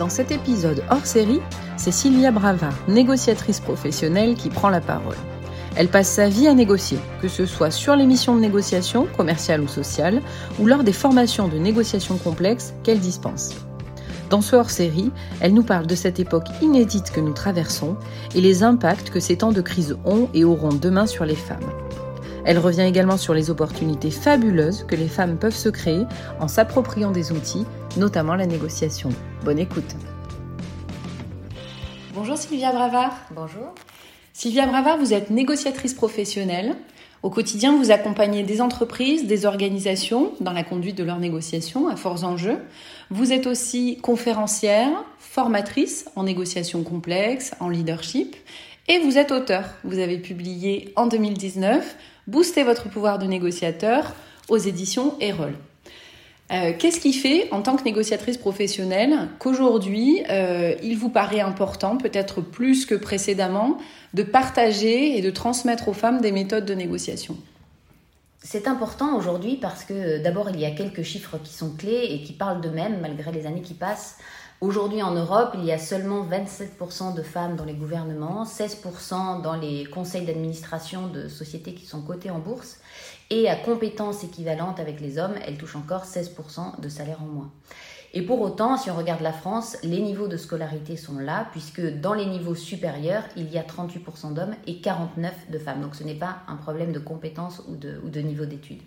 Dans cet épisode hors série, c'est Sylvia Brava, négociatrice professionnelle, qui prend la parole. Elle passe sa vie à négocier, que ce soit sur les missions de négociation, commerciale ou sociale, ou lors des formations de négociation complexes qu'elle dispense. Dans ce hors-série, elle nous parle de cette époque inédite que nous traversons et les impacts que ces temps de crise ont et auront demain sur les femmes. Elle revient également sur les opportunités fabuleuses que les femmes peuvent se créer en s'appropriant des outils, notamment la négociation. Bonne écoute. Bonjour Sylvia Bravard. Bonjour. Sylvia Bravard, vous êtes négociatrice professionnelle. Au quotidien, vous accompagnez des entreprises, des organisations dans la conduite de leurs négociations à forts enjeux. Vous êtes aussi conférencière, formatrice en négociations complexes, en leadership, et vous êtes auteur. Vous avez publié en 2019 Booster votre pouvoir de négociateur aux éditions Erol. Euh, Qu'est-ce qui fait, en tant que négociatrice professionnelle, qu'aujourd'hui, euh, il vous paraît important, peut-être plus que précédemment, de partager et de transmettre aux femmes des méthodes de négociation? C'est important aujourd'hui parce que d'abord, il y a quelques chiffres qui sont clés et qui parlent d'eux-mêmes malgré les années qui passent. Aujourd'hui en Europe, il y a seulement 27% de femmes dans les gouvernements, 16% dans les conseils d'administration de sociétés qui sont cotées en bourse, et à compétences équivalentes avec les hommes, elles touchent encore 16% de salaire en moins. Et pour autant, si on regarde la France, les niveaux de scolarité sont là, puisque dans les niveaux supérieurs, il y a 38% d'hommes et 49% de femmes. Donc ce n'est pas un problème de compétences ou de, ou de niveau d'études.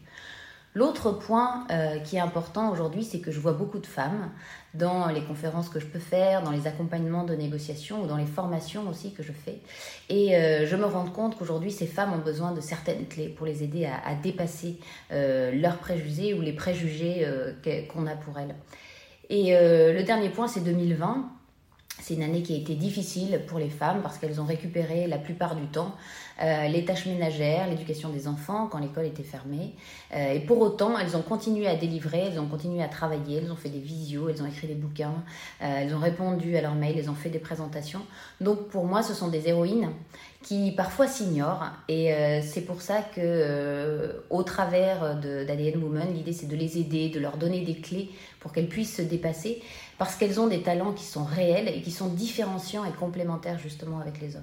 L'autre point euh, qui est important aujourd'hui, c'est que je vois beaucoup de femmes dans les conférences que je peux faire, dans les accompagnements de négociation ou dans les formations aussi que je fais. Et euh, je me rends compte qu'aujourd'hui, ces femmes ont besoin de certaines clés pour les aider à, dépasser euh, leurs préjugés ou les préjugés qu'on a pour elles. Et le dernier point, c'est 2020. C'est une année qui a été difficile pour les femmes parce qu'elles ont récupéré la plupart du temps euh, les tâches ménagères, l'éducation des enfants quand l'école était fermée. Euh, et pour autant, elles ont continué à délivrer, elles ont continué à travailler, elles ont fait des visios, elles ont écrit des bouquins, euh, elles ont répondu à leurs mails, elles ont fait des présentations. Donc pour moi, ce sont des héroïnes qui parfois s'ignorent. Et c'est pour ça que, au travers d'ADN Women, l'idée c'est de les aider, de leur donner des clés pour qu'elles puissent se dépasser, parce qu'elles ont des talents qui sont réels et qui sont différenciants et complémentaires justement avec les hommes.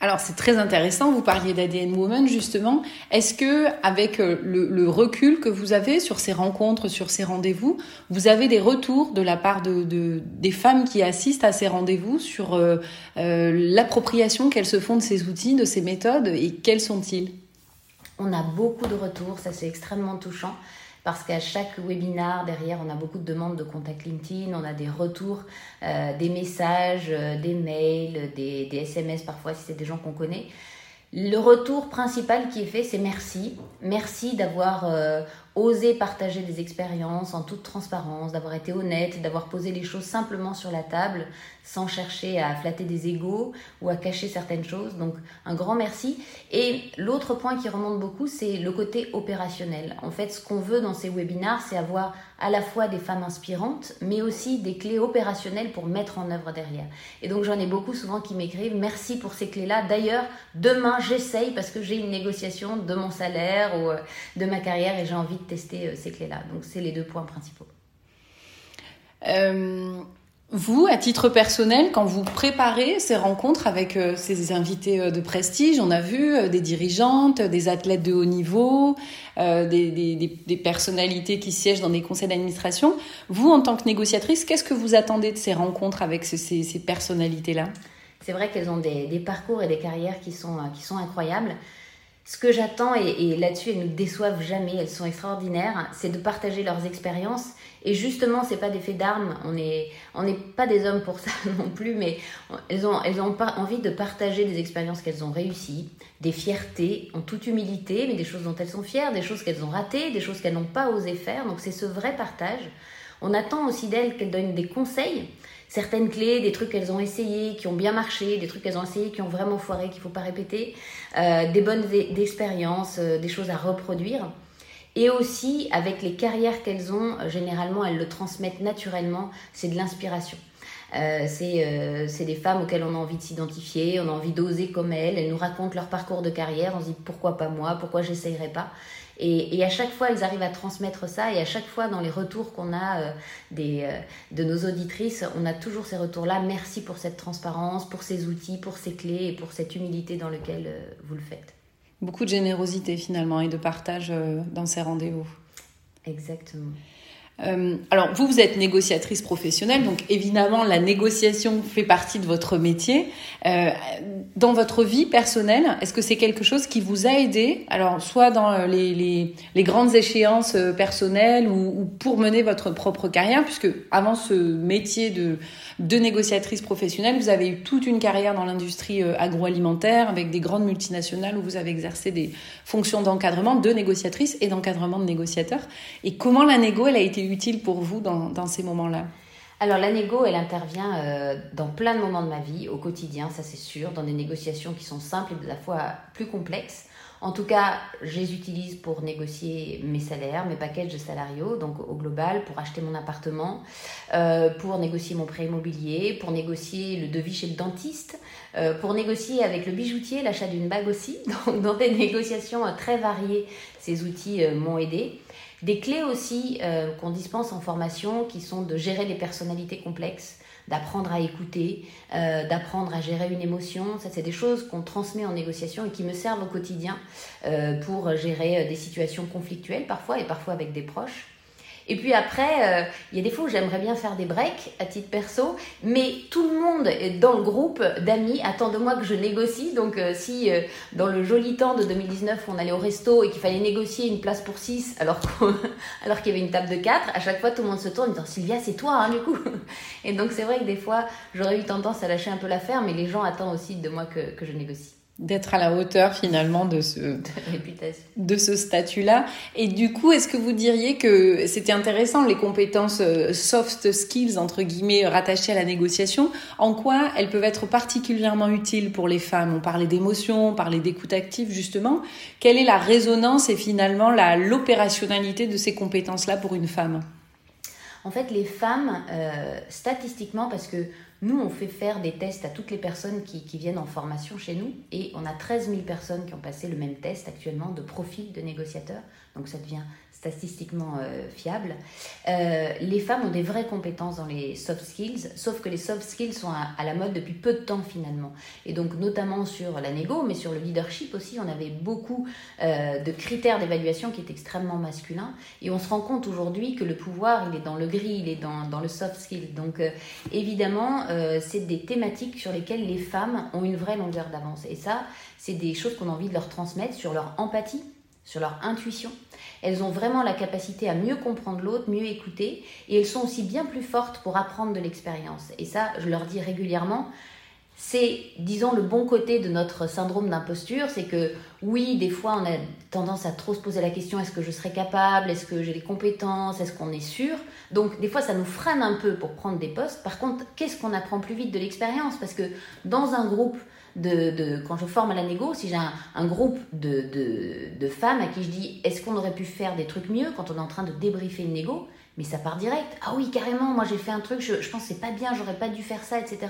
Alors c'est très intéressant, vous parliez d'ADN Woman justement. Est-ce que avec euh, le, le, recul que vous avez sur ces rencontres, sur ces rendez-vous, vous avez des retours de la part de, de des femmes qui assistent à ces rendez-vous sur euh, euh, l'appropriation qu'elles se font de ces outils, de ces méthodes et quels sont-ils? On a beaucoup de retours, ça c'est extrêmement touchant parce qu'à chaque webinar, derrière, on a beaucoup de demandes de contact LinkedIn, on a des retours, euh, des messages, euh, des mails, des, SMS parfois si c'est des gens qu'on connaît. Le retour principal qui est fait, c'est merci. Merci d'avoir euh, osé partager des expériences en toute transparence, d'avoir été honnête, d'avoir posé les choses simplement sur la table sans chercher à flatter des égaux ou à cacher certaines choses. Donc un grand merci. Et l'autre point qui remonte beaucoup, c'est le côté opérationnel. En fait, ce qu'on veut dans ces webinars, c'est avoir à la fois des femmes inspirantes, mais aussi des clés opérationnelles pour mettre en œuvre derrière. Et donc j'en ai beaucoup souvent qui m'écrivent merci pour ces clés-là. D'ailleurs, demain j'essaye parce que j'ai une négociation de mon salaire ou euh, de ma carrière et j'ai envie de tester euh, ces clés-là. Donc c'est les deux points principaux. Euh, vous, à titre personnel, quand vous préparez ces rencontres avec euh, ces invités euh, de prestige, on a vu des dirigeantes, des athlètes de haut niveau, des, des, des, personnalités qui siègent dans des conseils d'administration. Vous, en tant que négociatrice, qu'est-ce que vous attendez de ces rencontres avec ces, ces, ces personnalités-là? C'est vrai qu'elles ont des, des, parcours et des carrières qui sont, qui sont incroyables. Ce que j'attends, et, là-dessus elles ne déçoivent jamais, elles sont extraordinaires, c'est de partager leurs expériences. Et justement, c'est pas des faits d'armes, on n'est pas des hommes pour ça non plus, mais elles ont, elles ont envie de partager des expériences qu'elles ont réussies, des fiertés en toute humilité, mais des choses dont elles sont fières, des choses qu'elles ont ratées, des choses qu'elles n'ont pas osé faire. Donc c'est ce vrai partage. On attend aussi d'elles qu'elles donnent des conseils, certaines clés, des trucs qu'elles ont essayé, qui ont bien marché, des trucs qu'elles ont essayé, qui ont vraiment foiré, qu'il faut pas répéter, euh, des bonnes expériences, euh, des choses à reproduire. Et aussi, avec les carrières qu'elles ont, généralement, elles le transmettent naturellement, c'est de l'inspiration. Euh, c'est des femmes auxquelles on a envie de s'identifier, on a envie d'oser comme elles. Elles nous racontent leur parcours de carrière. On se dit pourquoi pas moi, pourquoi j'essayerais pas. Et, à chaque fois, elles arrivent à transmettre ça. Et à chaque fois, dans les retours qu'on a euh, des, euh, de nos auditrices, on a toujours ces retours-là. Merci pour cette transparence, pour ces outils, pour ces clés et pour cette humilité dans laquelle euh, vous le faites. Beaucoup de générosité finalement et de partage dans ces rendez-vous. Exactement. Euh, alors, vous, vous êtes négociatrice professionnelle, donc évidemment, la négociation fait partie de votre métier. Euh, dans votre vie personnelle, est-ce que c'est quelque chose qui vous a aidé, alors soit dans les, les, les grandes échéances euh, personnelles ou, ou, pour mener votre propre carrière, puisque avant ce métier de, de négociatrice professionnelle, vous avez eu toute une carrière dans l'industrie euh, agroalimentaire avec des grandes multinationales où vous avez exercé des fonctions d'encadrement de négociatrice et d'encadrement de négociateur. Et comment la négo, elle a été utile pour vous dans, ces moments-là? Alors la négo, elle intervient euh, dans plein de moments de ma vie, au quotidien, ça c'est sûr, dans des négociations qui sont simples et de la fois plus complexes. En tout cas, je les utilise pour négocier mes salaires, mes packages de salariaux, donc au global, pour acheter mon appartement, euh, pour négocier mon prêt immobilier, pour négocier le devis chez le dentiste, euh, pour négocier avec le bijoutier l'achat d'une bague aussi. Donc, dans des négociations euh, très variées, ces outils m'ont aidé. Des clés aussi qu'on dispense en formation qui sont de gérer des personnalités complexes d'apprendre à écouter, euh, d'apprendre à gérer une émotion. Ça, c'est des choses qu'on transmet en négociation et qui me servent au quotidien euh, pour gérer euh, des situations conflictuelles parfois et parfois avec des proches. Et puis après, euh, il y a des fois où j'aimerais bien faire des breaks à titre perso, mais tout le monde dans le groupe d'amis attend de moi que je négocie. Donc euh, si euh, dans le joli temps de 2019, on allait au resto et qu'il fallait négocier une place pour 6 alors qu'il y avait une table de 4, à chaque fois tout le monde se tourne en disant Sylvia, c'est toi hein, du coup. Et donc c'est vrai que des fois, j'aurais eu tendance à lâcher un peu l'affaire, mais les gens attendent aussi de moi que, que je négocie d'être à la hauteur finalement de ce de ce statut-là. Et du coup, est-ce que vous diriez que c'était intéressant les compétences euh, soft skills entre guillemets rattachées à la négociation? En quoi elles peuvent être particulièrement utiles pour les femmes? On parlait d'émotion, on parlait d'écoute active justement. Quelle est la résonance et finalement la l'opérationnalité de ces compétences-là pour une femme? En fait, les femmes, euh, statistiquement, parce que nous, on fait faire des tests à toutes les personnes qui, viennent en formation chez nous et on a 13 000 personnes qui ont passé le même test actuellement de profil de négociateur. Donc ça devient statistiquement euh, fiable. Euh, les femmes ont des vraies compétences dans les soft skills, sauf que les soft skills sont à, la mode depuis peu de temps finalement. Et donc notamment sur la négo, mais sur le leadership aussi, on avait beaucoup euh, de critères d'évaluation qui étaient extrêmement masculins. Et on se rend compte aujourd'hui que le pouvoir, il est dans le gris, il est dans, dans le soft skill. Donc évidemment, c'est des thématiques sur lesquelles les femmes ont une vraie longueur d'avance. Et ça, c'est des choses qu'on a envie de leur transmettre sur leur empathie sur leur intuition. Elles ont vraiment la capacité à mieux comprendre l'autre, mieux écouter, et elles sont aussi bien plus fortes pour apprendre de l'expérience. Et ça, je leur dis régulièrement, c'est, disons, le bon côté de notre syndrome d'imposture, c'est que oui, des fois, on a tendance à trop se poser la question, est-ce que je serai capable, est-ce que j'ai les compétences, est-ce qu'on est sûr? Donc, des fois, ça nous freine un peu pour prendre des postes. Par contre, qu'est-ce qu'on apprend plus vite de l'expérience? Parce que dans un groupe, de, quand je forme à la négo, si j'ai un, groupe de, femmes à qui je dis est-ce qu'on aurait pu faire des trucs mieux quand on est en train de débriefer une négo, mais ça part direct. Ah oui, carrément, moi j'ai fait un truc, je, je pense c'est pas bien, j'aurais pas dû faire ça, etc.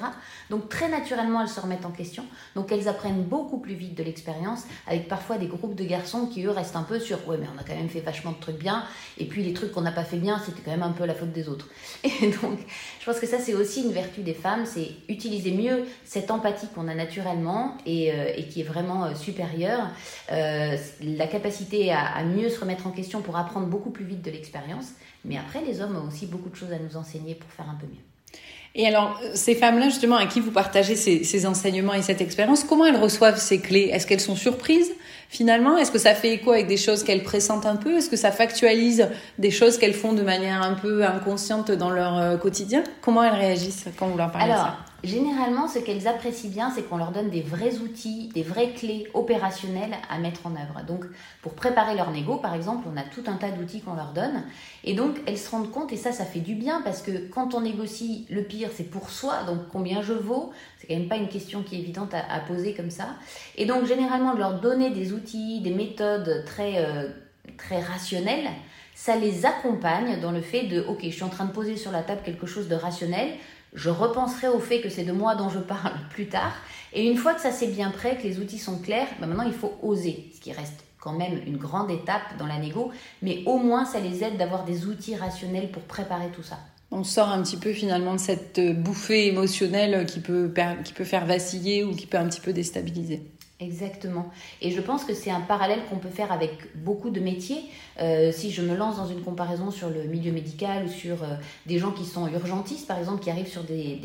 Donc très naturellement, elles se remettent en question. Donc elles apprennent beaucoup plus vite de l'expérience, avec parfois des groupes de garçons qui eux restent un peu sur ouais, mais on a quand même fait vachement de trucs bien, et puis les trucs qu'on n'a pas fait bien, c'était quand même un peu la faute des autres. Et donc, je pense que ça c'est aussi une vertu des femmes, c'est utiliser mieux cette empathie qu'on a naturellement et, euh, qui est vraiment euh, supérieure, euh, la capacité à mieux se remettre en question pour apprendre beaucoup plus vite de l'expérience. Mais après, les hommes ont aussi beaucoup de choses à nous enseigner pour faire un peu mieux. Et alors, ces femmes-là, justement, à qui vous partagez ces, ces enseignements et cette expérience, comment elles reçoivent ces clés? Est-ce qu'elles sont surprises finalement? Est-ce que ça fait écho avec des choses qu'elles pressentent un peu? Est-ce que ça factualise des choses qu'elles font de manière un peu inconsciente dans leur euh, quotidien? Comment elles réagissent quand vous leur parlez alors, de ça? Généralement, ce qu'elles apprécient bien, c'est qu'on leur donne des vrais outils, des vraies clés opérationnelles à mettre en œuvre. Donc, pour préparer leur négo, par exemple, on a tout un tas d'outils qu'on leur donne. Et donc, elles se rendent compte, et ça, ça fait du bien, parce que quand on négocie, le pire, c'est pour soi. Donc, combien je vaux? C'est quand même pas une question qui est évidente à, poser comme ça. Et donc, généralement, de leur donner des outils, des méthodes très, euh, très rationnelles, ça les accompagne dans le fait de, ok, je suis en train de poser sur la table quelque chose de rationnel, je repenserai au fait que c'est de moi dont je parle plus tard. Et une fois que ça c'est bien prêt, que les outils sont clairs, ben maintenant il faut oser, ce qui reste quand même une grande étape dans la négo, mais au moins ça les aide d'avoir des outils rationnels pour préparer tout ça. On sort un petit peu finalement de cette bouffée émotionnelle qui peut, qui peut faire vaciller ou qui peut un petit peu déstabiliser. Exactement. Et je pense que c'est un parallèle qu'on peut faire avec beaucoup de métiers. Euh, si je me lance dans une comparaison sur le milieu médical ou sur euh, des gens qui sont urgentistes, par exemple, qui arrivent sur des,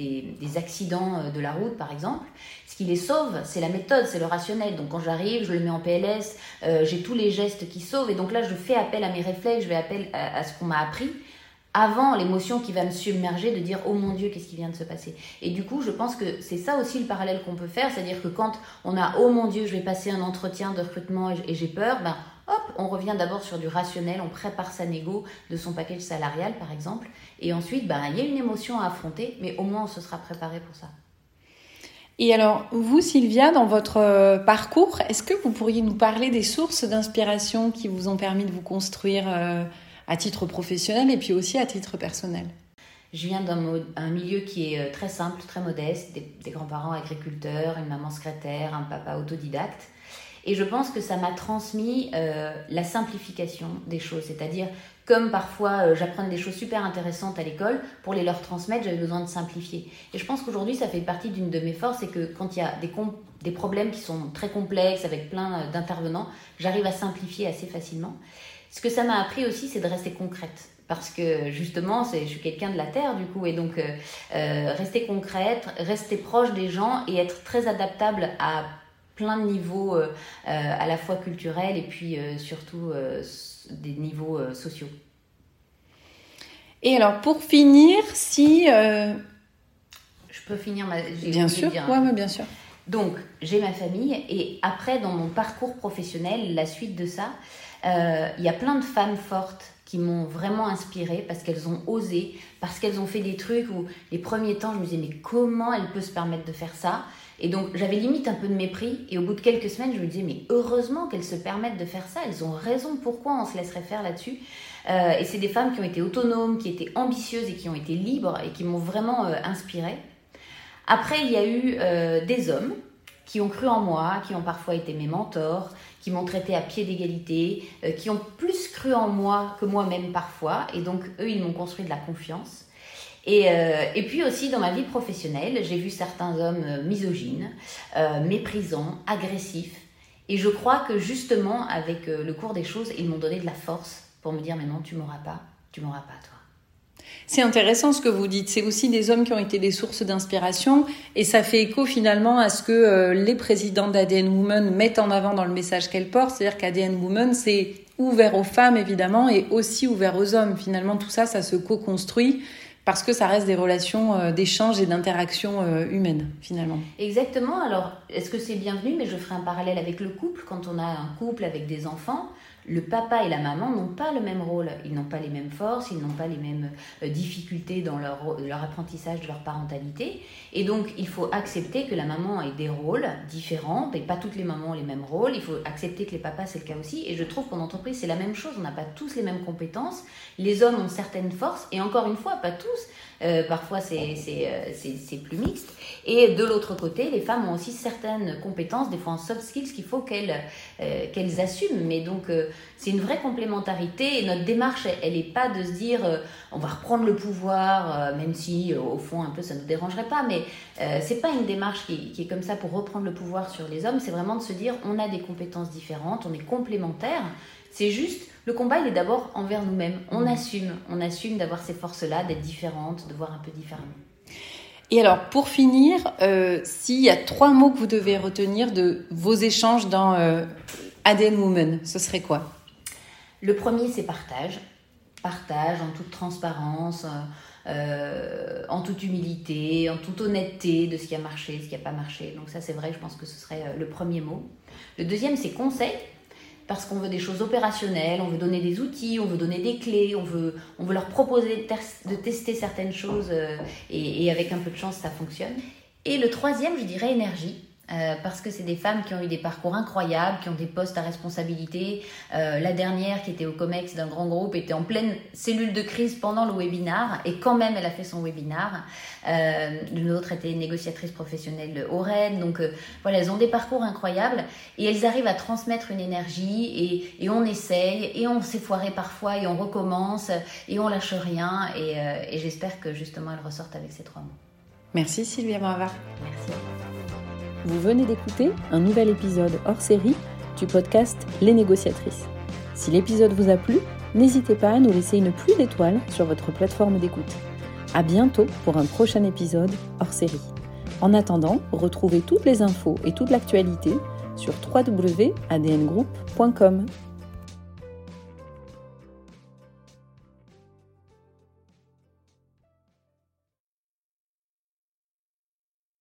des, accidents euh, de la route, par exemple, ce qui les sauve, c'est la méthode, c'est le rationnel. Donc quand j'arrive, je le mets en PLS, j'ai tous les gestes qui sauvent. Et donc là, je fais appel à mes réflexes, je fais appel à ce qu'on m'a appris avant l'émotion qui va me submerger de dire oh mon dieu qu'est-ce qui vient de se passer. Et du coup je pense que c'est ça aussi le parallèle qu'on peut faire c'est à dire que quand on a oh mon dieu je vais passer un entretien de recrutement et j'ai peur ben hop on revient d'abord sur du rationnel on prépare sa négo de son package salarial par exemple et ensuite ben il y a une émotion à affronter mais au moins on se sera préparé pour ça. Et alors, vous, Sylvia, dans votre euh, parcours, est-ce que vous pourriez nous parler des sources d'inspiration qui vous ont permis de vous construire euh, à titre professionnel et puis aussi à titre personnel je viens d'un milieu qui est euh, très simple, très modeste, des, grands-parents agriculteurs, une maman secrétaire, un papa autodidacte. Et je pense que ça m'a transmis euh, la simplification des choses. C'est-à-dire, comme parfois euh, des choses super intéressantes à l'école, pour les leur transmettre, j'avais besoin de simplifier. Et je pense qu'aujourd'hui, ça fait partie d'une de mes forces, c'est que quand il y a des, des problèmes qui sont très complexes, avec plein d'intervenants, j'arrive à simplifier assez facilement. Ce que ça m'a appris aussi, c'est de rester concrète. Parce que justement, je suis quelqu'un de la terre du coup, et donc euh, euh, rester concrète, rester proche des gens et être très adaptable à plein de niveaux, euh, à la fois culturels et puis surtout des niveaux sociaux. Et alors pour finir, si... Je peux finir ma... Bien sûr, ouais, bien sûr. Donc, j'ai ma famille et après, dans mon parcours professionnel, la suite de ça, il y a plein de femmes fortes qui m'ont vraiment inspirée parce qu'elles ont osé, parce qu'elles ont fait des trucs où les premiers temps je me disais mais comment elle peut se permettre de faire ça? Et donc j'avais limite un peu de mépris et au bout de quelques semaines je me disais mais heureusement qu'elles se permettent de faire ça, elles ont raison, pourquoi on se laisserait faire là-dessus? Euh, Et c'est des femmes qui ont été autonomes, qui étaient ambitieuses et qui ont été libres et qui m'ont vraiment euh, inspirée. Après il y a eu des hommes qui ont cru en moi, qui ont parfois été mes mentors, qui m'ont traité à pied d'égalité, euh, qui ont plus cru en moi que moi-même parfois. Et donc, eux, ils m'ont construit de la confiance. Et, euh, et, puis aussi dans ma vie professionnelle, j'ai vu certains hommes euh, misogynes, méprisants, agressifs. Et je crois que justement, avec le cours des choses, ils m'ont donné de la force pour me dire, mais non, tu m'auras pas, tu m'auras pas, toi. C'est intéressant ce que vous dites. C'est aussi des hommes qui ont été des sources d'inspiration et ça fait écho finalement à ce que euh, les présidents d'ADN Women mettent en avant dans le message qu'elles portent. C'est-à-dire qu'ADN Women, c'est ouvert aux femmes évidemment et aussi ouvert aux hommes. Finalement, tout ça, ça se co-construit parce que ça reste des relations euh, d'échange et d'interaction euh, humaine finalement. Exactement. Alors, est-ce que c'est bienvenu? Mais je ferai un parallèle avec le couple. Quand on a un couple avec des enfants, le papa et la maman n'ont pas le même rôle, ils n'ont pas les mêmes forces, ils n'ont pas les mêmes euh, difficultés dans leur, leur, apprentissage de leur parentalité. Et donc, il faut accepter que la maman ait des rôles différents, et pas toutes les mamans ont les mêmes rôles. Il faut accepter que les papas, c'est le cas aussi. Et je trouve qu'en entreprise, c'est la même chose. On n'a pas tous les mêmes compétences. Les hommes ont certaines forces, et encore une fois, pas tous. Euh, parfois, euh, c'est plus mixte. Et de l'autre côté, les femmes ont aussi certaines compétences, des fois en soft skills, qu'il faut qu'elles euh, assument. Mais donc, c'est une vraie complémentarité. Et notre démarche, elle n'est pas de se dire on va reprendre le pouvoir, même si au fond, un peu, ça ne nous dérangerait pas. Mais c'est pas une démarche qui, qui, est comme ça pour reprendre le pouvoir sur les hommes. C'est vraiment de se dire on a des compétences différentes, on est complémentaires. C'est juste le combat, il est d'abord envers nous-mêmes. On mm. assume, on assume d'avoir ces forces-là, d'être différentes, de voir un peu différemment. Et alors, pour finir, euh, s'il y a trois mots que vous devez retenir de vos échanges dans euh, ADN Woman, ce serait quoi? Le premier, c'est partage. Partage en toute transparence, euh, en toute humilité, en toute honnêteté de ce qui a marché, ce qui n'a pas marché. Donc ça, c'est vrai, je pense que ce serait le premier mot. Le deuxième, c'est conseil parce qu'on veut des choses opérationnelles, on veut donner des outils, on veut donner des clés, on veut, leur proposer de, tester certaines choses euh, et, avec un peu de chance ça fonctionne. Et le troisième, je dirais énergie. Euh, parce que c'est des femmes qui ont eu des parcours incroyables, qui ont des postes à responsabilité. Euh, la dernière, qui était au COMEX d'un grand groupe, était en pleine cellule de crise pendant le webinar, et quand même, elle a fait son webinar. Euh, L'autre autre était négociatrice professionnelle au RAID. Donc voilà, elles ont des parcours incroyables, et elles arrivent à transmettre une énergie, et, on essaye, et on s'est foiré parfois, et on recommence, et on lâche rien, et, et j'espère que justement elles ressortent avec ces trois mots. Merci Sylvia Marvar. Merci. Vous venez d'écouter un nouvel épisode hors série du podcast Les négociatrices. Si l'épisode vous a plu, n'hésitez pas à nous laisser une pluie d'étoiles sur votre plateforme d'écoute. À bientôt pour un prochain épisode hors série. En attendant, retrouvez toutes les infos et toute l'actualité sur www.adngroup.com.